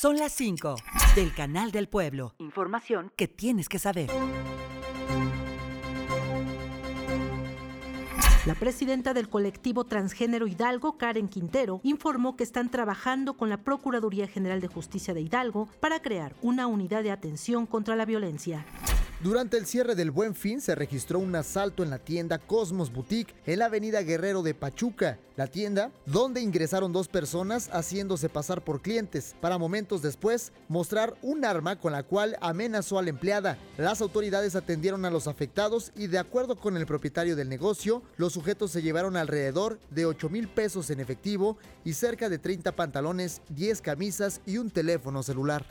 Son las 5 del Canal del Pueblo. Información que tienes que saber. La presidenta del colectivo transgénero Hidalgo, Karen Quintero, informó que están trabajando con la Procuraduría General de Justicia de Hidalgo para crear una unidad de atención contra la violencia. Durante el cierre del Buen Fin se registró un asalto en la tienda Cosmos Boutique en la avenida Guerrero de Pachuca. La tienda, donde ingresaron dos personas haciéndose pasar por clientes, para momentos después mostrar un arma con la cual amenazó a la empleada. Las autoridades atendieron a los afectados y de acuerdo con el propietario del negocio, los sujetos se llevaron alrededor de 8 mil pesos en efectivo y cerca de 30 pantalones, 10 camisas y un teléfono celular.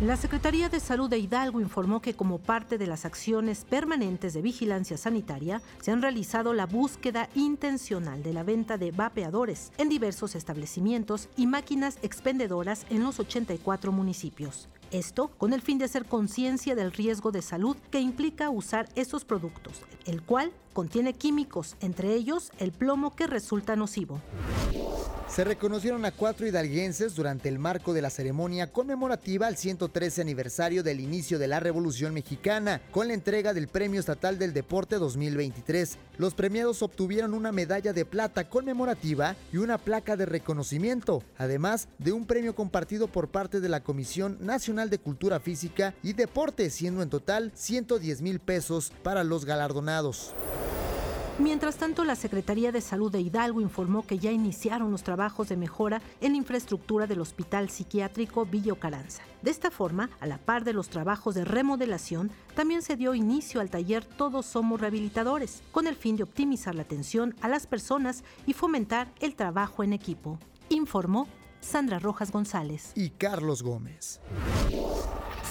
La Secretaría de Salud de Hidalgo informó que como parte de las acciones permanentes de vigilancia sanitaria, se han realizado la búsqueda intencional de la venta de vapeadores en diversos establecimientos y máquinas expendedoras en los 84 municipios. Esto con el fin de hacer conciencia del riesgo de salud que implica usar estos productos, el cual contiene químicos, entre ellos el plomo que resulta nocivo. Se reconocieron a cuatro hidalguenses durante el marco de la ceremonia conmemorativa al 113 aniversario del inicio de la Revolución Mexicana, con la entrega del Premio Estatal del Deporte 2023. Los premiados obtuvieron una medalla de plata conmemorativa y una placa de reconocimiento, además de un premio compartido por parte de la Comisión Nacional de Cultura Física y Deporte, siendo en total 110 mil pesos para los galardonados. Mientras tanto, la Secretaría de Salud de Hidalgo informó que ya iniciaron los trabajos de mejora en la infraestructura del Hospital Psiquiátrico Villo Caranza. De esta forma, a la par de los trabajos de remodelación, también se dio inicio al taller Todos Somos Rehabilitadores, con el fin de optimizar la atención a las personas y fomentar el trabajo en equipo. Informó Sandra Rojas González y Carlos Gómez.